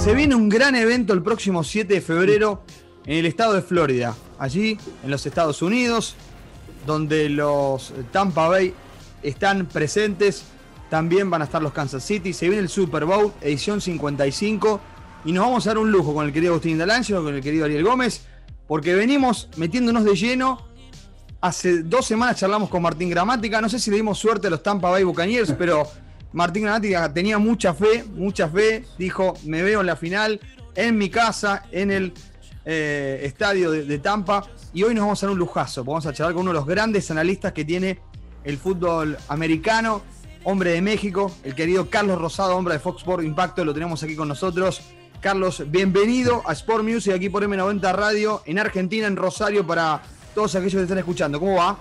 Se viene un gran evento el próximo 7 de febrero en el estado de Florida, allí en los Estados Unidos, donde los Tampa Bay están presentes. También van a estar los Kansas City. Se viene el Super Bowl, edición 55. Y nos vamos a dar un lujo con el querido Agustín D'Alangelo, con el querido Ariel Gómez, porque venimos metiéndonos de lleno. Hace dos semanas charlamos con Martín Gramática. No sé si le dimos suerte a los Tampa Bay Buccaneers, pero Martín Gramática tenía mucha fe, mucha fe. Dijo: Me veo en la final, en mi casa, en el eh, estadio de, de Tampa. Y hoy nos vamos a dar un lujazo. Vamos a charlar con uno de los grandes analistas que tiene el fútbol americano, hombre de México, el querido Carlos Rosado, hombre de Fox Sport Impacto, lo tenemos aquí con nosotros. Carlos, bienvenido a Sport Music aquí por M90 Radio en Argentina, en Rosario, para todos aquellos que están escuchando. ¿Cómo va?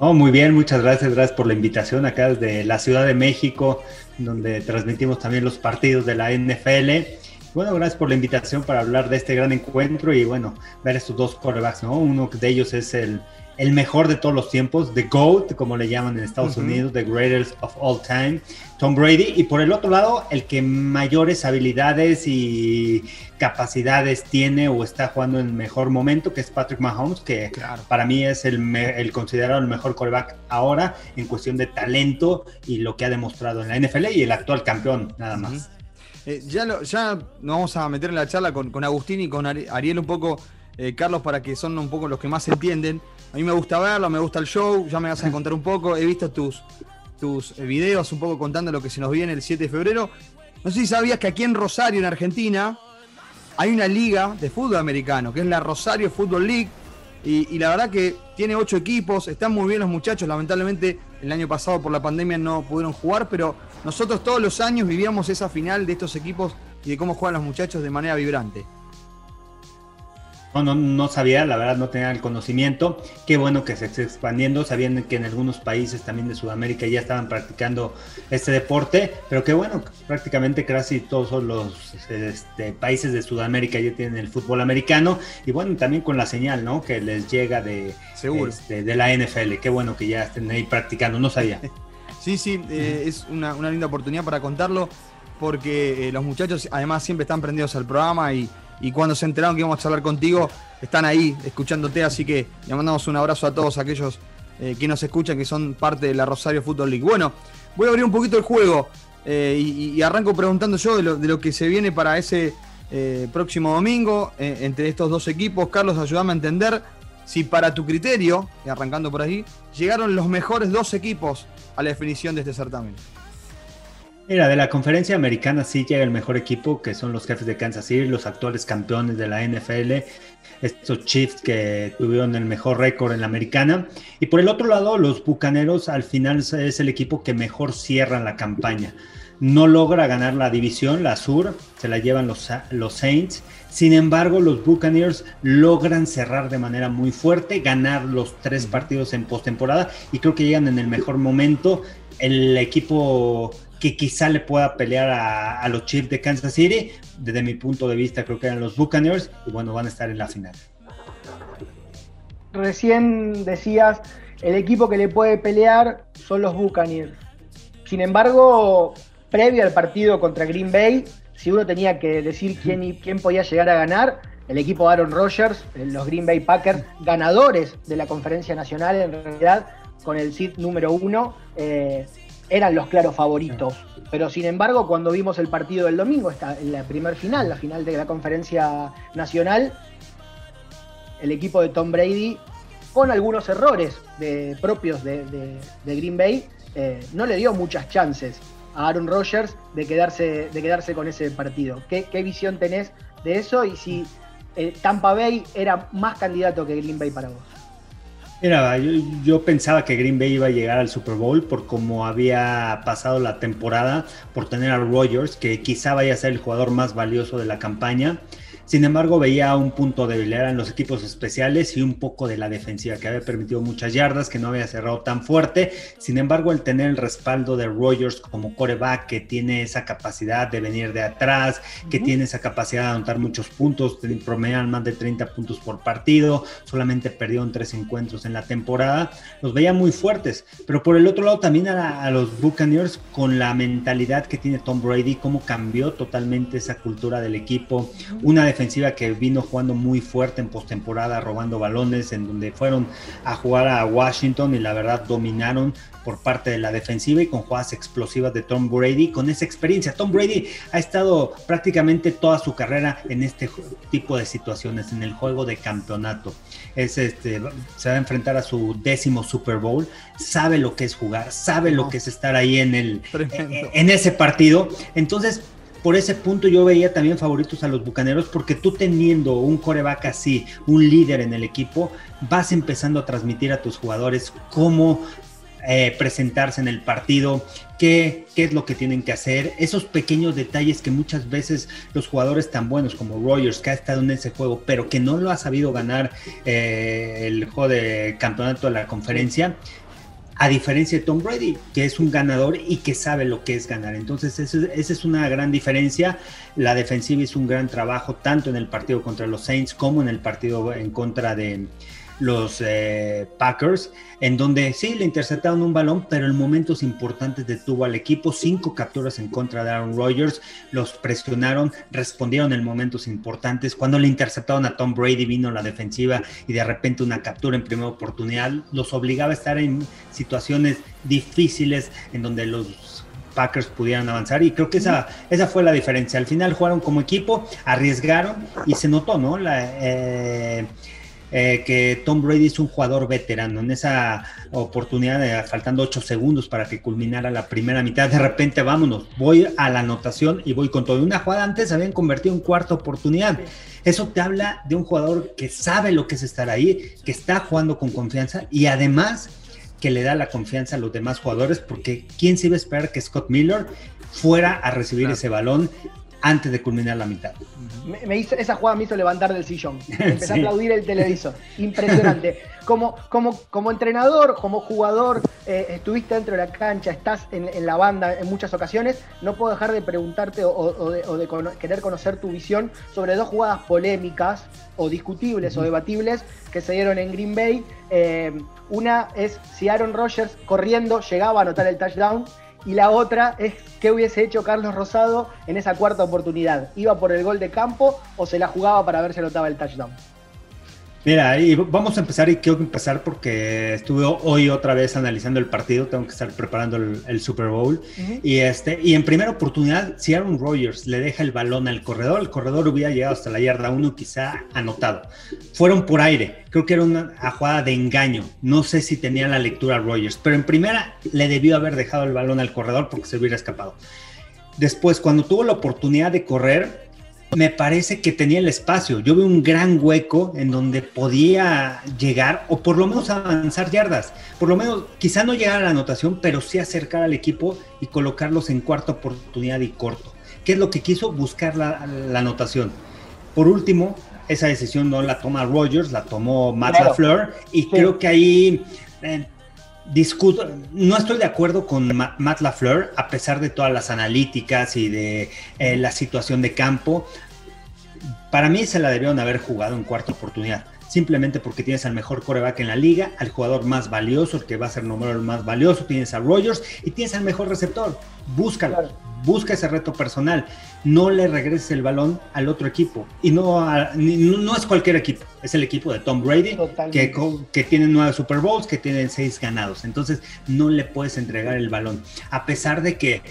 Oh, muy bien, muchas gracias, gracias por la invitación acá desde la Ciudad de México, donde transmitimos también los partidos de la NFL. Bueno, gracias por la invitación para hablar de este gran encuentro y bueno, ver estos dos quarterbacks, ¿no? Uno de ellos es el, el mejor de todos los tiempos, The GOAT, como le llaman en Estados Unidos, The Greatest of All Time, Tom Brady, y por el otro lado, el que mayores habilidades y capacidades tiene o está jugando en mejor momento, que es Patrick Mahomes, que para mí es el, el, considerado el mejor quarterback ahora en cuestión de talento y lo que ha demostrado en la NFL y el actual campeón, nada más. eh, ya, lo, ya nos vamos a meter en la charla con, con Agustín y con Ariel un poco, eh, Carlos, para que son un poco los que más entienden. A mí me gusta verlo, me gusta el show, ya me vas a contar un poco. He visto tus, tus videos un poco contando lo que se nos viene el 7 de febrero. No sé si sabías que aquí en Rosario, en Argentina, hay una liga de fútbol americano, que es la Rosario Football League. Y, la verdad que tiene ocho equipos, están muy bien los muchachos. Lamentablemente el año pasado por la pandemia no pudieron jugar, pero nosotros todos los años vivíamos esa final de estos equipos y de cómo juegan los muchachos de manera vibrante. No, no, no, sabía, la verdad no tenía el conocimiento. Qué bueno que se esté expandiendo. Sabían que en algunos países también de Sudamérica ya estaban practicando este deporte, pero qué bueno, prácticamente casi todos los este, países de Sudamérica ya tienen el fútbol americano. Y bueno, también con la señal, ¿no? Que les llega de, este, de la NFL. Qué bueno que ya estén ahí practicando, no sabía. Sí, sí, eh, es una, una, linda oportunidad para contarlo, porque eh, los muchachos además siempre están prendidos al programa y y cuando se enteraron que íbamos a hablar contigo, están ahí escuchándote, así que le mandamos un abrazo a todos aquellos eh, que nos escuchan, que son parte de la Rosario Football League. Bueno, voy a abrir un poquito el juego eh, y, arranco preguntando yo de lo, que se viene para ese eh, próximo domingo entre estos dos equipos. Carlos, ayúdame a entender si para tu criterio, y arrancando por ahí, llegaron los mejores dos equipos a la definición de este certamen. Mira, de la conferencia americana sí llega el mejor equipo, que son los jefes de Kansas City, los actuales campeones de la NFL, estos Chiefs que tuvieron el mejor récord en la americana. Y por el otro lado, los Bucaneros al final es el equipo que mejor cierra la campaña. No logra ganar la división, la sur, se la llevan los, los Saints. Sin embargo, los Buccaneers logran cerrar de manera muy fuerte, ganar los tres partidos en postemporada y creo que llegan en el mejor momento. El equipo que quizá le pueda pelear a, a, los Chiefs de Kansas City. Desde mi punto de vista, creo que eran los Buccaneers y bueno, van a estar en la final. Recién decías, el equipo que le puede pelear son los Buccaneers. Sin embargo, previo al partido contra Green Bay, si uno tenía que decir quién, quién podía llegar a ganar, el equipo Aaron Rodgers, los Green Bay Packers, ganadores de la conferencia nacional en realidad, con el seed número uno, eh, eran los claros favoritos. Pero sin embargo, cuando vimos el partido del domingo, en la primer final, la final de la conferencia nacional, el equipo de Tom Brady, con algunos errores de, propios de, de, de Green Bay, eh, no le dio muchas chances a Aaron Rodgers de quedarse, de quedarse con ese partido. ¿Qué, ¿Qué, visión tenés de eso? Y si eh, Tampa Bay era más candidato que Green Bay para vos. Mira, yo, yo, pensaba que Green Bay iba a llegar al Super Bowl por cómo había pasado la temporada, por tener a Rodgers, que quizá vaya a ser el jugador más valioso de la campaña. Sin embargo, veía un punto débil, eran los equipos especiales y un poco de la defensiva, que había permitido muchas yardas, que no había cerrado tan fuerte. Sin embargo, el tener el respaldo de Rogers como coreback, que tiene esa capacidad de venir de atrás, que tiene esa capacidad de anotar muchos puntos, promedian más de 30 puntos por partido, solamente perdieron tres encuentros en la temporada, los veía muy fuertes. Pero por el otro lado, también a, a los Buccaneers, con la mentalidad que tiene Tom Brady, cómo cambió totalmente esa cultura del equipo, una defensiva que vino jugando muy fuerte en postemporada, robando balones, en donde fueron a jugar a Washington y la verdad dominaron por parte de la defensiva y con jugadas explosivas de Tom Brady, con esa experiencia. Tom Brady ha estado prácticamente toda su carrera en este tipo de situaciones, en el juego de campeonato. Es este, se va a enfrentar a su décimo Super Bowl, sabe lo que es jugar, sabe lo que es estar ahí en, el, en ese partido. Entonces, por ese punto yo veía también favoritos a los Bucaneros porque tú teniendo un coreback así, un líder en el equipo, vas empezando a transmitir a tus jugadores cómo eh, presentarse en el partido, qué, qué es lo que tienen que hacer, esos pequeños detalles que muchas veces los jugadores tan buenos como Rogers, que ha estado en ese juego, pero que no lo ha sabido ganar eh, el juego de campeonato de la conferencia, a diferencia de Tom Brady, que es un ganador y que sabe lo que es ganar. Entonces, esa es una gran diferencia. La defensiva hizo un gran trabajo tanto en el partido contra los Saints como en el partido en contra de los eh, Packers, en donde sí le interceptaron un balón, pero en momentos importantes detuvo al equipo. Cinco capturas en contra de Aaron Rodgers, los presionaron, respondieron en momentos importantes. Cuando le interceptaron a Tom Brady, vino la defensiva y de repente una captura en primera oportunidad, los obligaba a estar en situaciones difíciles en donde los Packers pudieran avanzar y creo que esa, esa fue la diferencia. Al final jugaron como equipo, arriesgaron y se notó, ¿no? La, eh, eh, que Tom Brady es un jugador veterano. En esa oportunidad, de, faltando ocho segundos para que culminara la primera mitad, de repente vámonos, voy a la anotación y voy con todo. Una jugada antes habían convertido en cuarta oportunidad. Eso te habla de un jugador que sabe lo que es estar ahí, que está jugando con confianza y además que le da la confianza a los demás jugadores, porque ¿quién se iba a esperar que Scott Miller fuera a recibir ese balón antes de culminar la mitad. Me, hizo, esa jugada me hizo levantar del sillón. Empecé a aplaudir el televisor. Impresionante. Como, como, como entrenador, como jugador, eh, estuviste dentro de la cancha, estás en, la banda en muchas ocasiones. No puedo dejar de preguntarte o, de, querer conocer tu visión sobre dos jugadas polémicas o discutibles o debatibles que se dieron en Green Bay. Eh, una es si Aaron Rodgers corriendo llegaba a anotar el touchdown y la otra es qué hubiese hecho Carlos Rosado en esa cuarta oportunidad. ¿Iba por el gol de campo o se la jugaba para ver si anotaba el touchdown? Mira, y vamos a empezar y quiero empezar porque estuve hoy otra vez analizando el partido, tengo que estar preparando el, Super Bowl. Y este y en primera oportunidad si Aaron Rodgers le deja el balón al corredor, el corredor hubiera llegado hasta la yarda 1 quizá anotado. Fueron por aire, creo que era una jugada de engaño, no sé si tenía la lectura Rodgers, pero en primera le debió haber dejado el balón al corredor porque se hubiera escapado. Después, cuando tuvo la oportunidad de correr, me parece que tenía el espacio. Yo veo un gran hueco en donde podía llegar o por lo menos avanzar yardas. Por lo menos, quizá no llegar a la anotación, pero sí acercar al equipo y colocarlos en cuarta oportunidad y corto. ¿Qué es lo que quiso? Buscar la, anotación. Por último, esa decisión no la toma Rogers, la tomó Matt LaFleur y creo que ahí... Eh, discuto, no estoy de acuerdo con Matt LaFleur, a pesar de todas las analíticas y de eh, la situación de campo. Para mí se la debieron haber jugado en cuarta oportunidad, simplemente porque tienes al mejor coreback en la liga, al jugador más valioso, el que va a ser nombrado el más valioso, tienes a Rogers y tienes al mejor receptor. Búscalo, busca ese reto personal. No le regreses el balón al otro equipo. Y no, no, es cualquier equipo, es el equipo de Tom Brady, que, que tiene nueve Super Bowls, que tiene seis ganados. Entonces no le puedes entregar el balón. A pesar de que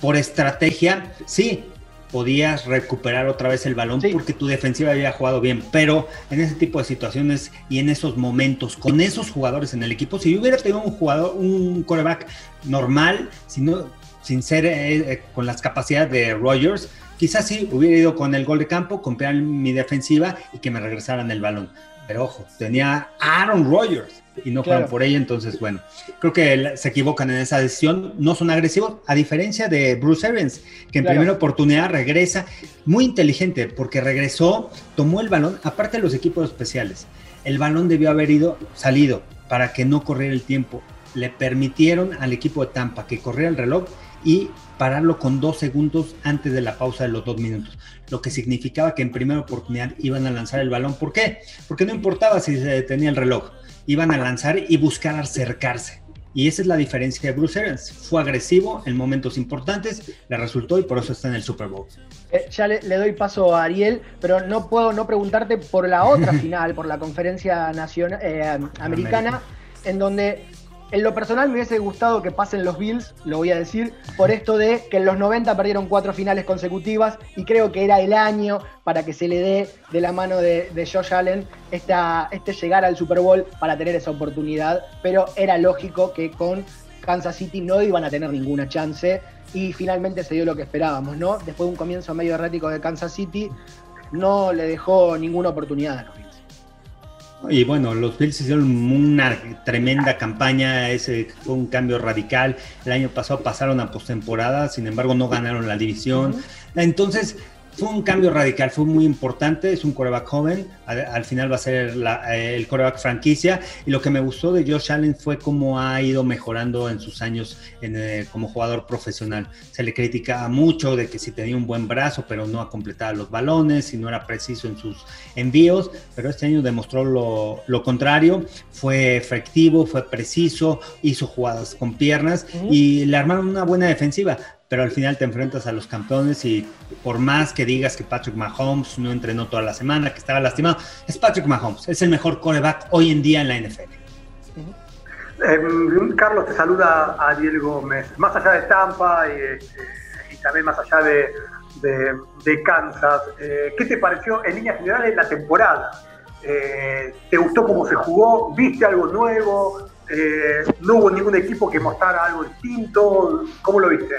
por estrategia, sí, podías recuperar otra vez el balón porque tu defensiva había jugado bien, pero en ese tipo de situaciones y en esos momentos, con esos jugadores en el equipo, si yo hubiera tenido un jugador, un coreback normal, sin ser eh, eh, con las capacidades de Rogers, quizás sí hubiera ido con el gol de campo, comprar mi defensiva y que me regresaran el balón Pero ojo, tenía Aaron Rodgers y no juegan por ella, entonces bueno, creo que se equivocan en esa decisión, no son agresivos, a diferencia de Bruce Evans, que en primera oportunidad regresa, muy inteligente, porque regresó, tomó el balón, aparte de los equipos especiales, el balón debió haber ido, salido, para que no corriera el tiempo, le permitieron al equipo de Tampa que corriera el reloj y pararlo con dos segundos antes de la pausa de los dos minutos, lo que significaba que en primera oportunidad iban a lanzar el balón. ¿Por qué? Porque no importaba si se detenía el reloj, iban a lanzar y buscar acercarse. Y esa es la diferencia de Bruce Arians. Fue agresivo en momentos importantes, le resultó y por eso está en el Super Bowl. Eh, ya le, doy paso a Ariel, pero no puedo no preguntarte por la otra final, por la conferencia nacional eh, americana, en donde en lo personal me hubiese gustado que pasen los Bills, lo voy a decir, por esto de que en los 90 perdieron cuatro finales consecutivas y creo que era el año para que se le dé de la mano de, Josh Allen este llegar al Super Bowl para tener esa oportunidad, pero era lógico que con Kansas City no iban a tener ninguna chance y finalmente se dio lo que esperábamos, ¿no? Después de un comienzo medio errático de Kansas City, no le dejó ninguna oportunidad a los Bills. Y bueno, los Bills hicieron una tremenda campaña, ese fue un cambio radical. El año pasado pasaron a postemporada, sin embargo no ganaron la división. Entonces, fue un cambio radical, fue muy importante, es un coreback joven, al, final va a ser eh, el coreback franquicia y lo que me gustó de Josh Allen fue cómo ha ido mejorando en sus años eh, como jugador profesional. Se le criticaba mucho de que si tenía un buen brazo pero no ha completado los balones y no era preciso en sus envíos, pero este año demostró lo, lo contrario, fue efectivo, fue preciso, hizo jugadas con piernas y le armaron una buena defensiva pero al final te enfrentas a los campeones y por más que digas que Patrick Mahomes no entrenó toda la semana, que estaba lastimado, es Patrick Mahomes, es el mejor coreback hoy en día en la NFL. Em, Carlos te saluda a Diego Gómez. Más allá de Tampa y, también más allá de, Kansas, eh, ¿qué te pareció en líneas generales la temporada? Eh, ¿Te gustó cómo se jugó? ¿Viste algo nuevo? Eh, ¿No hubo ningún equipo que mostrara algo distinto? ¿Cómo lo viste?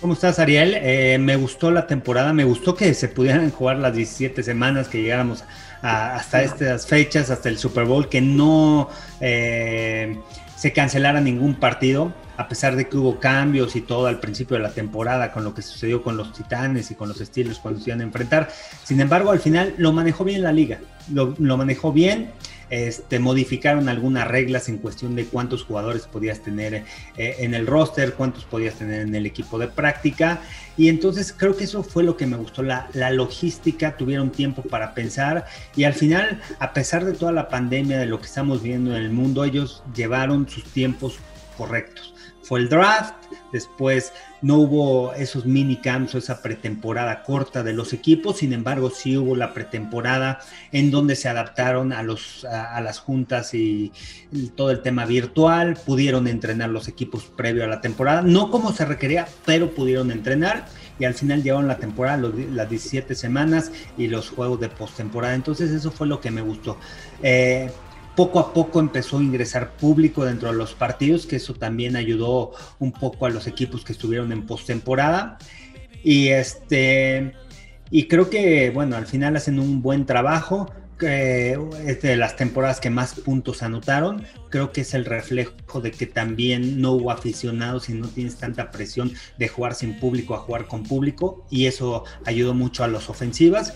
¿Cómo estás, Ariel? Eh, me gustó la temporada, me gustó que se pudieran jugar las 17 semanas, que llegáramos hasta estas fechas, hasta el Super Bowl, que no eh, se cancelara ningún partido, a pesar de que hubo cambios y todo al principio de la temporada, con lo que sucedió con los Titanes y con los Steelers cuando se iban a enfrentar. Sin embargo, al final lo manejó bien la liga, lo manejó bien. Este, modificaron algunas reglas en cuestión de cuántos jugadores podías tener eh, en el roster, cuántos podías tener en el equipo de práctica. Y entonces creo que eso fue lo que me gustó, la, la logística, tuvieron tiempo para pensar y al final, a pesar de toda la pandemia, de lo que estamos viendo en el mundo, ellos llevaron sus tiempos correctos fue el draft, después no hubo esos mini camps o esa pretemporada corta de los equipos, sin embargo sí hubo la pretemporada en donde se adaptaron a, los, a, las juntas y, todo el tema virtual, pudieron entrenar los equipos previo a la temporada, no como se requería, pero pudieron entrenar y al final llevaron la temporada, las 17 semanas y los juegos de postemporada, entonces eso fue lo que me gustó. Eh, poco a poco empezó a ingresar público dentro de los partidos, que eso también ayudó un poco a los equipos que estuvieron en postemporada. Y este y creo que bueno, al final hacen un buen trabajo. de las temporadas que más puntos anotaron. Creo que es el reflejo de que también no hubo aficionados y no tienes tanta presión de jugar sin público a jugar con público. Y eso ayudó mucho a las ofensivas.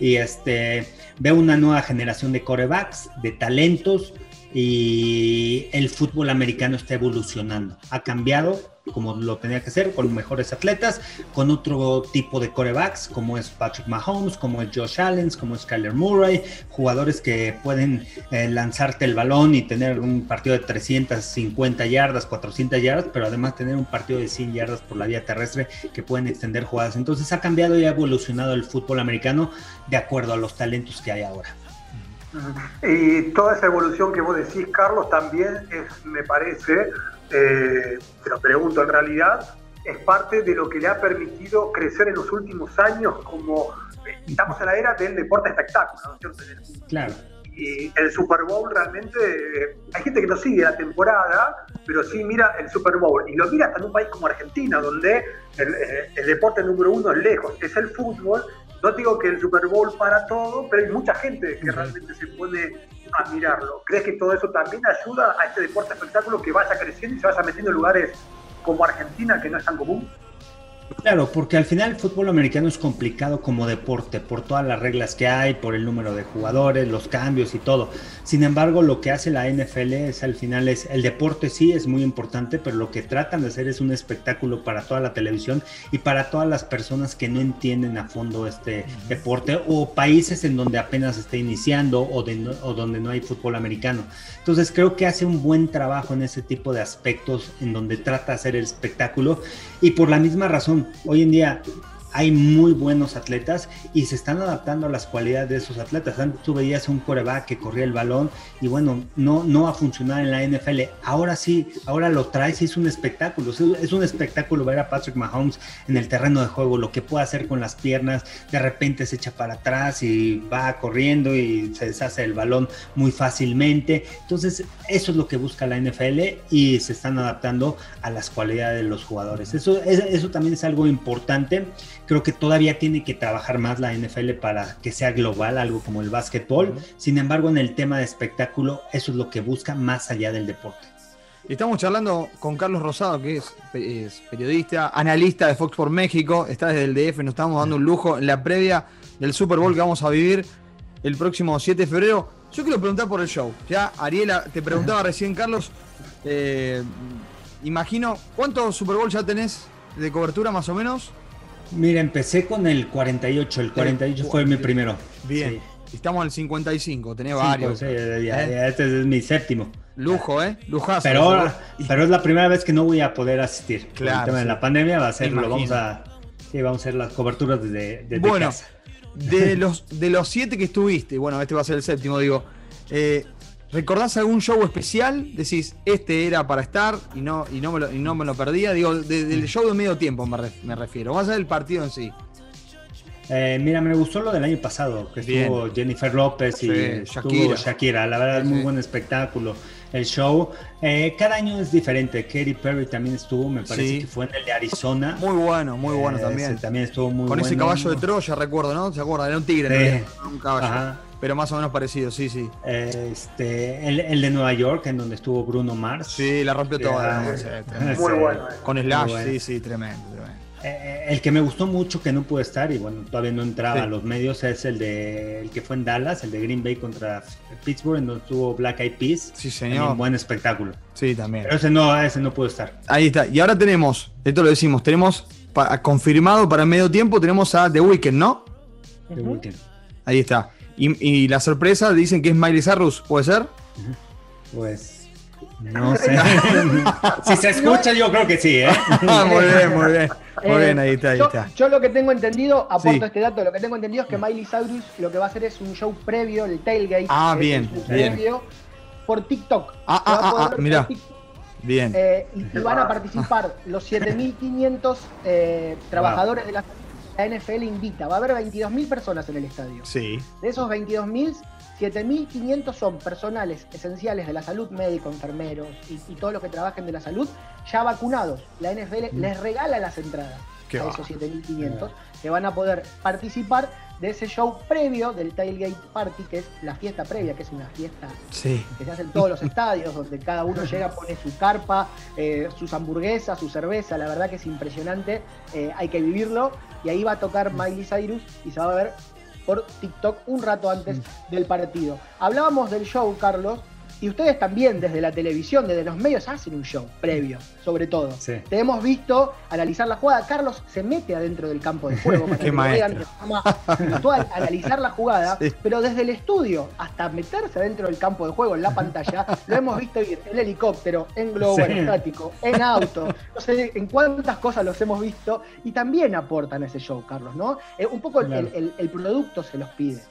Y este, veo una nueva generación de corebacks, de talentos, y el fútbol americano está evolucionando. Ha cambiado como lo tenía que hacer, con mejores atletas, con otro tipo de corebacks, como es Patrick Mahomes, como es Josh Allen, como es Kyler Murray, jugadores que pueden eh, lanzarte el balón y tener un partido de 350 yardas, 400 yardas, pero además tener un partido de 100 yardas por la vía terrestre que pueden extender jugadas. Entonces ha cambiado y ha evolucionado el fútbol americano de acuerdo a los talentos que hay ahora. Y toda esa evolución que vos decís, Carlos, también es, me parece, eh, te lo pregunto en realidad, es parte de lo que le ha permitido crecer en los últimos años como eh, estamos en la era del deporte espectáculo, ¿no Claro. Y el Super Bowl realmente, eh, hay gente que no sigue la temporada, pero sí mira el Super Bowl. Y lo mira hasta en un país como Argentina, donde el, el deporte número uno es lejos, es el fútbol, No digo que el Super Bowl para todo, pero hay mucha gente que realmente se pone a mirarlo. ¿Crees que todo eso también ayuda a este deporte espectáculo que vaya creciendo y se vaya metiendo en lugares como Argentina, que no es tan común? Claro, porque al final el fútbol americano es complicado como deporte por todas las reglas que hay, por el número de jugadores, los cambios y todo. Sin embargo, lo que hace la NFL es al final es el deporte sí es muy importante, pero lo que tratan de hacer es un espectáculo para toda la televisión y para todas las personas que no entienden a fondo este deporte o países en donde apenas está iniciando o, o donde no hay fútbol americano. Entonces creo que hace un buen trabajo en ese tipo de aspectos en donde trata de hacer el espectáculo y por la misma razón, hoy en día hay muy buenos atletas y se están adaptando a las cualidades de esos atletas. Antes tú veías un coreback que corría el balón y bueno, no, no va a funcionar en la NFL. Ahora sí, ahora lo traes y es un espectáculo. Es un espectáculo ver a Patrick Mahomes en el terreno de juego, lo que puede hacer con las piernas. De repente se echa para atrás y va corriendo y se deshace el balón muy fácilmente. Entonces, eso es lo que busca la NFL y se están adaptando a las cualidades de los jugadores. Eso, eso también es algo importante Creo que todavía tiene que trabajar más la NFL para que sea global, algo como el básquetbol. Sin embargo, en el tema de espectáculo, eso es lo que busca más allá del deporte. Estamos charlando con Carlos Rosado, que es, periodista, analista de Fox por México, está desde el DF, nos estamos dando un lujo en la previa del Super Bowl que vamos a vivir el próximo 7 de febrero. Yo quiero preguntar por el show. Ya, Ariela, te preguntaba recién, Carlos, eh, imagino, ¿cuántos Super Bowl ya tenés de cobertura más o menos? Mira, empecé con el 48, el 48 fue mi primero. Bien. Estamos en el 55, tenés varios. ¿Eh? Este es mi séptimo. Lujo, ¿eh? Lujazo. Pero, pero es la primera vez que no voy a poder asistir. Claro. El tema de la pandemia va a ser, lo vamos a, sí, vamos a hacer las coberturas desde, desde bueno, De los, de los siete que estuviste, bueno, este va a ser el séptimo, digo, eh, ¿Recordás algún show especial? Decís, este era para estar y no, y no, me, lo, y no me lo perdía. Digo, del show de medio tiempo me, refiero. Vas a ver el partido en sí. Eh, mira, me gustó lo del año pasado, que estuvo Jennifer López y Shakira. Shakira. La verdad, es muy buen espectáculo. El show. Eh, cada año es diferente. Katy Perry también estuvo, me parece que fue en el de Arizona. Muy bueno, muy bueno eh, también. también estuvo muy Con ese caballo de Troya, recuerdo, ¿no? ¿Se acuerdan? Era un tigre, un caballo. Pero más o menos parecido, sí, sí. Este, el, de Nueva York, en donde estuvo Bruno Mars. Sí, la rompió toda. Muy bueno. Con Slash, sí, sí, tremendo. Eh, eh, el que me gustó mucho que no pude estar y bueno, todavía no entraba a los medios es el de el que fue en Dallas, el de Green Bay contra Pittsburgh, en donde tuvo Black Eyed Peas. Sí, señor. Un buen espectáculo. Sí, también. Pero ese no, ese no pudo estar. Ahí está. Y ahora tenemos, esto lo decimos, tenemos confirmado para medio tiempo, tenemos a The Weeknd, ¿no? The Weeknd. Ahí está. Y, la sorpresa dicen que es Miley Cyrus, ¿puede ser? Pues no sé. si se escucha, yo creo que sí, ¿eh? muy bien, muy bien. Muy bien, ahí está, ahí yo, está. Yo lo que tengo entendido, aporto este dato, lo que tengo entendido es que Miley Cyrus lo que va a hacer es un show previo, el tailgate. Ah, bien, bien. por TikTok. Ah, ah, ah, ah mira. Bien. Eh, y, van a participar los 7.500 eh, trabajadores de la la NFL invita, va a haber 22.000 personas en el estadio. Sí. De esos 22.000, 7.500 son personales esenciales de la salud, médicos, enfermeros y, todos los que trabajen de la salud, ya vacunados. La NFL mm. les regala las entradas a esos 7.500 que van a poder participar de ese show previo del Tailgate Party, que es la fiesta previa, que es una fiesta que se hace en todos los estadios, donde cada uno llega, pone su carpa, eh, sus hamburguesas, su cerveza, la verdad que es impresionante, eh, hay que vivirlo, y ahí va a tocar Miley Cyrus y se va a ver por TikTok un rato antes del partido. Hablábamos del show, Carlos, y ustedes también desde la televisión, desde los medios, hacen un show previo, sobre todo. Te hemos visto analizar la jugada. Carlos se mete adentro del campo de juego para que vean virtual, analizar la jugada, pero desde el estudio hasta meterse adentro del campo de juego, en la pantalla, lo hemos visto ir en helicóptero, en globo aerostático, en auto, no sé en cuántas cosas los hemos visto y también aportan ese show, Carlos, ¿no? Eh, un poco el producto se los pide.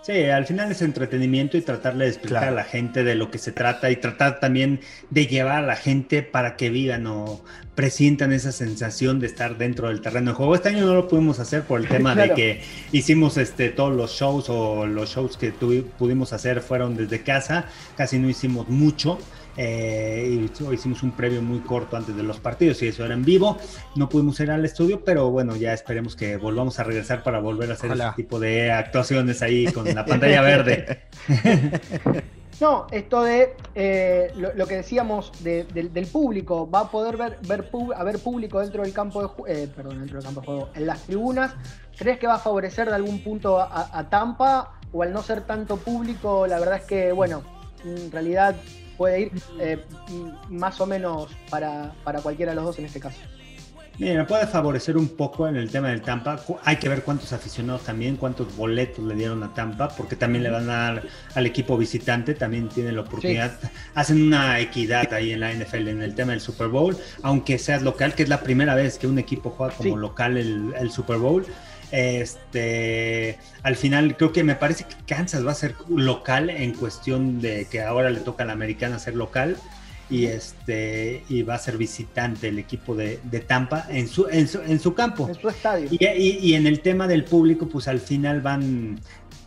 Sí, al final es entretenimiento y tratarle de explicar a la gente de lo que se trata y tratar también de llevar a la gente para que vivan o presientan esa sensación de estar dentro del terreno de juego. Este año no lo pudimos hacer por el tema de que hicimos este, todos los shows o los shows que pudimos hacer fueron desde casa, casi no hicimos mucho Eh, hicimos un previo muy corto antes de los partidos y eso era en vivo. No pudimos ir al estudio, pero bueno, ya esperemos que volvamos a regresar para volver a hacer ese tipo de actuaciones ahí con la pantalla verde. No, esto de eh, lo, que decíamos del público, va a poder ver, ver haber público dentro del campo de juego, eh, perdón, dentro del campo de juego, en las tribunas. ¿Crees que va a favorecer de algún punto a, Tampa? O al no ser tanto público, la verdad es que, bueno, en realidad puede ir eh, más o menos para, para cualquiera de los dos en este caso. Mira, puede favorecer un poco en el tema del Tampa. Hay que ver cuántos aficionados también, cuántos boletos le dieron a Tampa, porque también le van a dar al equipo visitante, también tiene la oportunidad. Hacen una equidad ahí en la NFL en el tema del Super Bowl, aunque seas local, que es la primera vez que un equipo juega como local el, Super Bowl. Este, al final creo que me parece que Kansas va a ser local en cuestión de que ahora le toca a la americana ser local y este y va a ser visitante el equipo de, Tampa en su, en su, en su campo. En su estadio. Y, y, en el tema del público, pues al final van,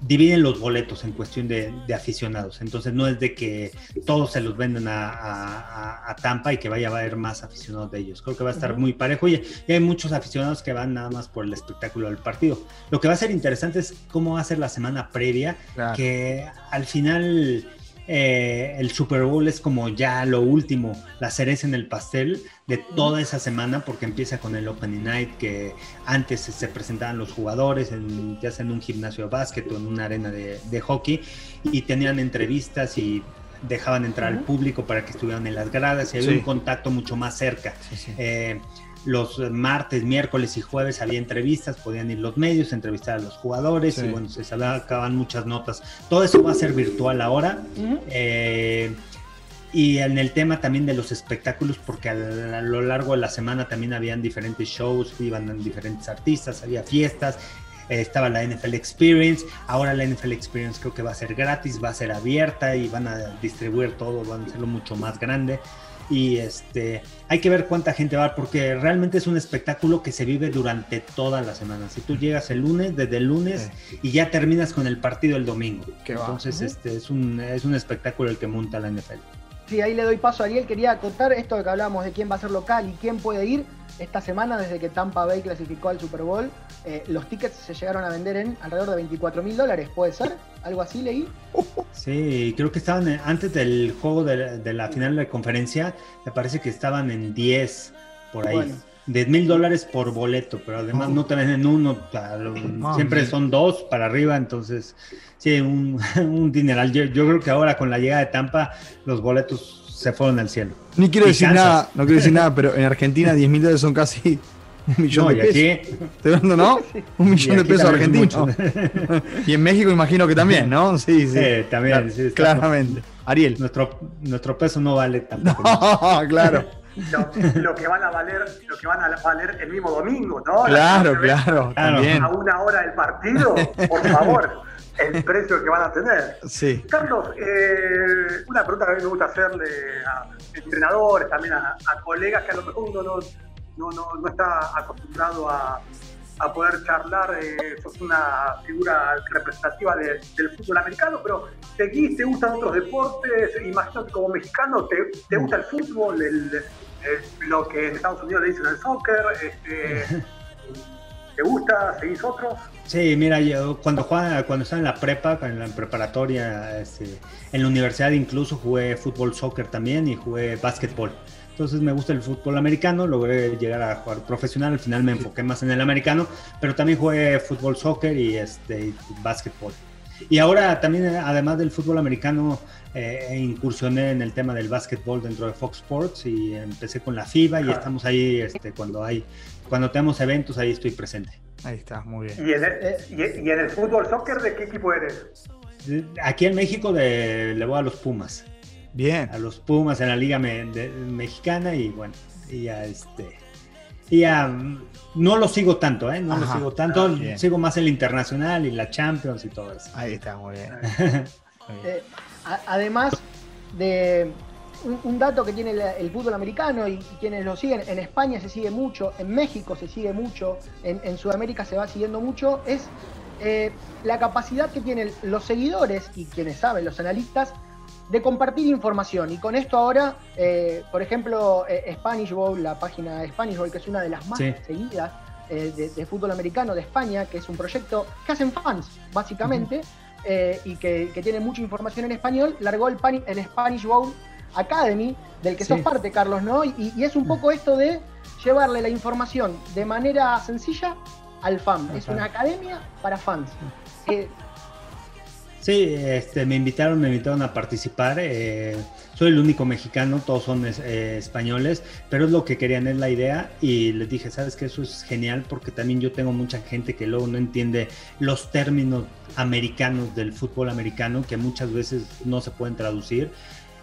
dividen los boletos en cuestión de, aficionados. Entonces no es de que todos se los venden a, Tampa y que vaya a haber más aficionados de ellos. Creo que va a estar muy parejo y, hay muchos aficionados que van nada más por el espectáculo del partido. Lo que va a ser interesante es cómo va a ser la semana previa, que al final eh, el Super Bowl es como ya lo último, la cereza en el pastel de toda esa semana, porque empieza con el Opening Night, que antes se presentaban los jugadores, en, ya sea en un gimnasio de básquet o en una arena de, hockey, y tenían entrevistas y dejaban entrar al público para que estuvieran en las gradas y había un contacto mucho más cerca. Eh, los martes, miércoles y jueves había entrevistas, podían ir los medios, entrevistar a los jugadores y bueno, se sacaban muchas notas. Todo eso va a ser virtual ahora. Eh, y en el tema también de los espectáculos, porque a, lo largo de la semana también habían diferentes shows, iban diferentes artistas, había fiestas, eh, estaba la NFL Experience, ahora la NFL Experience creo que va a ser gratis, va a ser abierta y van a distribuir todo, van a hacerlo mucho más grande y este hay que ver cuánta gente va porque realmente es un espectáculo que se vive durante toda la semana. Si tú llegas el lunes, desde el lunes y ya terminas con el partido el domingo. Entonces este es un es un espectáculo el que monta la NFL. Sí, ahí le doy paso a Ariel. Quería contar esto de que hablábamos de quién va a ser local y quién puede ir. Esta semana, desde que Tampa Bay clasificó al Super Bowl, eh, los tickets se llegaron a vender en alrededor de 24 mil dólares, ¿puede ser? ¿Algo así leí? Sí, creo que estaban antes del juego de, la final de la conferencia, me parece que estaban en 10 por ahí. 10 mil dólares por boleto, pero además no te venden uno, siempre son dos para arriba, entonces sí, un, un dineral. Yo, yo creo que ahora con la llegada de Tampa, los boletos se fueron al cielo. Ni quiero decir nada, no quiero decir nada, pero en Argentina 10 mil dólares son casi un millón de pesos. ¿Estoy hablando, no? Un millón de pesos argentinos. y en México imagino que también, ¿no? Sí, sí. también. claramente. Ariel. Nuestro, nuestro peso no vale tanto. No, claro. Lo, que van a valer, lo que van a valer el mismo domingo, ¿no? Claro, claro, A una hora del partido, por favor el precio que van a tener. Sí. Carlos, eh, una pregunta que a mí me gusta hacerle a entrenadores, también a, colegas que a lo mejor uno no, no, no, está acostumbrado a, a poder charlar, eh, sos una figura representativa del fútbol americano, pero seguís, te gustan otros deportes, imagino que como mexicano te, te gusta el fútbol, el, lo que en Estados Unidos le dicen el soccer, este, ¿te gusta? ¿Seguís otros? Sí, mira, yo cuando jugaba, cuando estaba en la prepa, en la preparatoria, este, en la universidad incluso jugué fútbol, soccer también y jugué básquetbol. Entonces me gusta el fútbol americano, logré llegar a jugar profesional, al final me enfoqué más en el americano, pero también jugué fútbol, soccer y este, básquetbol. Y ahora también, además del fútbol americano, eh, incursioné en el tema del básquetbol dentro de Fox Sports y empecé con la FIBA y estamos ahí este, cuando hay, cuando tenemos eventos, ahí estoy presente. Ahí está, muy bien. ¿Y en el, y, en el fútbol soccer de qué equipo eres? Aquí en México de, le voy a los Pumas. Bien. A los Pumas en la Liga Mexicana y bueno, y ya este. Y ya mm, no lo sigo tanto, ¿eh? No lo sigo tanto. Ah, sigo más el internacional y la Champions y todo eso. Ahí está, muy bien. Eh, además de, un, dato que tiene el, fútbol americano y, quienes lo siguen, en España se sigue mucho, en México se sigue mucho, en, Sudamérica se va siguiendo mucho, es eh, la capacidad que tienen los seguidores y quienes saben, los analistas, de compartir información. Y con esto ahora, eh, por ejemplo, eh, Spanish Bowl, la página de Spanish Bowl, que es una de las más seguidas eh, de, fútbol americano de España, que es un proyecto que hacen fans, básicamente, y que, tiene mucha información en español, largó el, el Spanish Bowl Academy, del que sos parte, Carlos, ¿no? Y, es un poco esto de llevarle la información de manera sencilla al fan. Es una academia para fans. Sí, este, me invitaron, me invitaron a participar. Eh, soy el único mexicano, todos son eh, españoles, pero es lo que querían, es la idea. Y les dije, sabes que eso es genial porque también yo tengo mucha gente que luego no entiende los términos americanos del fútbol americano que muchas veces no se pueden traducir.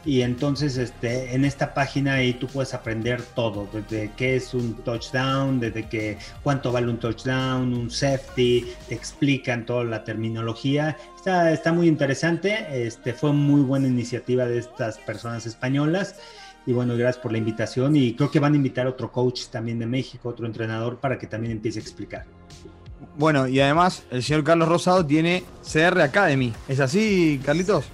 Y entonces este, en esta página ahí tú puedes aprender todo, desde qué es un touchdown, desde que, cuánto vale un touchdown, un safety, te explican toda la terminología. Está, está muy interesante, este, fue muy buena iniciativa de estas personas españolas. Y bueno, gracias por la invitación y creo que van a invitar otro coach también de México, otro entrenador, para que también empiece a explicar. Bueno, y además el señor Carlos Rosado tiene CR Academy. ¿Es así, Carlitos?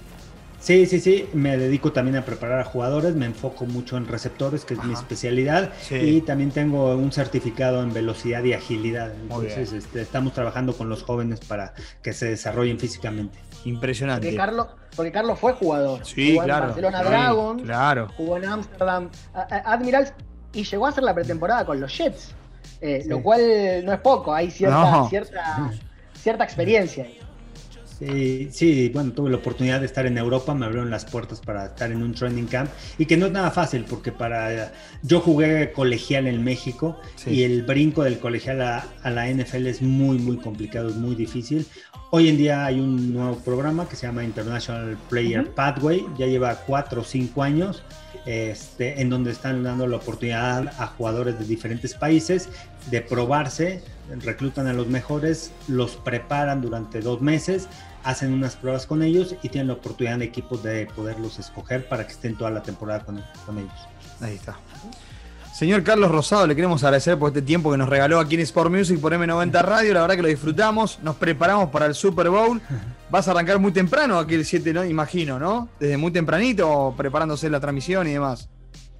Sí, sí, sí, me dedico también a preparar a jugadores, me enfoco mucho en receptores, que es mi especialidad, y también tengo un certificado en velocidad y agilidad. Entonces, este, estamos trabajando con los jóvenes para que se desarrollen físicamente. Impresionante. Porque Carlos, porque Carlos fue jugador. Sí, jugó claro. En Barcelona Dragons, claro. jugó en Amsterdam Admirals y llegó a hacer la pretemporada con los Jets, eh, lo cual no es poco, hay cierta, cierta, cierta experiencia ahí. Sí, sí, bueno, tuve la oportunidad de estar en Europa, me abrieron las puertas para estar en un training camp y que no es nada fácil porque para yo jugué colegial en México y el brinco del colegial a, la NFL es muy, muy complicado, es muy difícil. Hoy en día hay un nuevo programa que se llama International Player Pathway, ya lleva cuatro o cinco años, este, en donde están dando la oportunidad a jugadores de diferentes países de probarse, reclutan a los mejores, los preparan durante dos meses, hacen unas pruebas con ellos y tienen la oportunidad de equipos de poderlos escoger para que estén toda la temporada con, ellos. Ahí está. Señor Carlos Rosado, le queremos agradecer por este tiempo que nos regaló aquí en Sport Music por M90 Radio. La verdad que lo disfrutamos. Nos preparamos para el Super Bowl. Vas a arrancar muy temprano aquí el 7, ¿no? Imagino, ¿no? Desde muy tempranito, preparándose la transmisión y demás.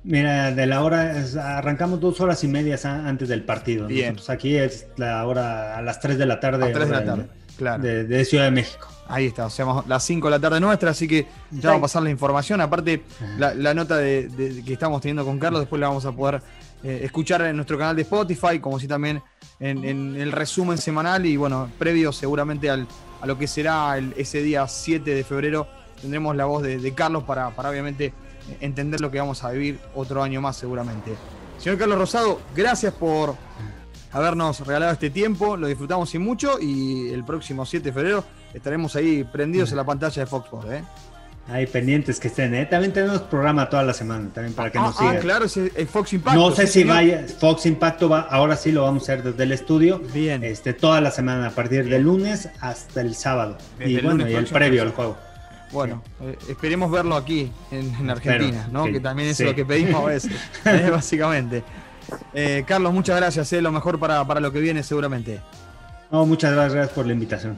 Mira, de la hora, arrancamos dos horas y media antes del partido. Bien. aquí es la hora a las 3 de la tarde. A 3 de la tarde, claro. De, Ciudad de México. Ahí está, o sea, las 5 de la tarde nuestra, así que ya vamos a pasar la información. Aparte, la, nota de, que estamos teniendo con Carlos, después la vamos a poder eh, escuchar en nuestro canal de Spotify, como si también en, el resumen semanal y bueno, previo seguramente al, a lo que será ese día 7 de febrero, tendremos la voz de, Carlos para, para obviamente entender lo que vamos a vivir otro año más seguramente. Señor Carlos Rosado, gracias por habernos regalado este tiempo, lo disfrutamos y mucho y el próximo 7 de febrero estaremos ahí prendidos en la pantalla de Fox Sports. ¿eh? Ahí pendientes que estén, ¿eh? También tenemos programa toda la semana, también para que nos ah, sigan. Ah, claro, es Fox Impacto. No sé si vaya, Fox Impacto va, ahora sí lo vamos a hacer desde el estudio. Bien. Este, toda la semana, a partir del lunes hasta el sábado. y bueno, y el previo al juego. Bueno, eh, esperemos verlo aquí en, Argentina, ¿no? que también es lo que pedimos a veces, eh, básicamente. Eh, Carlos, muchas gracias, lo mejor para, para lo que viene seguramente. No, muchas gracias por la invitación.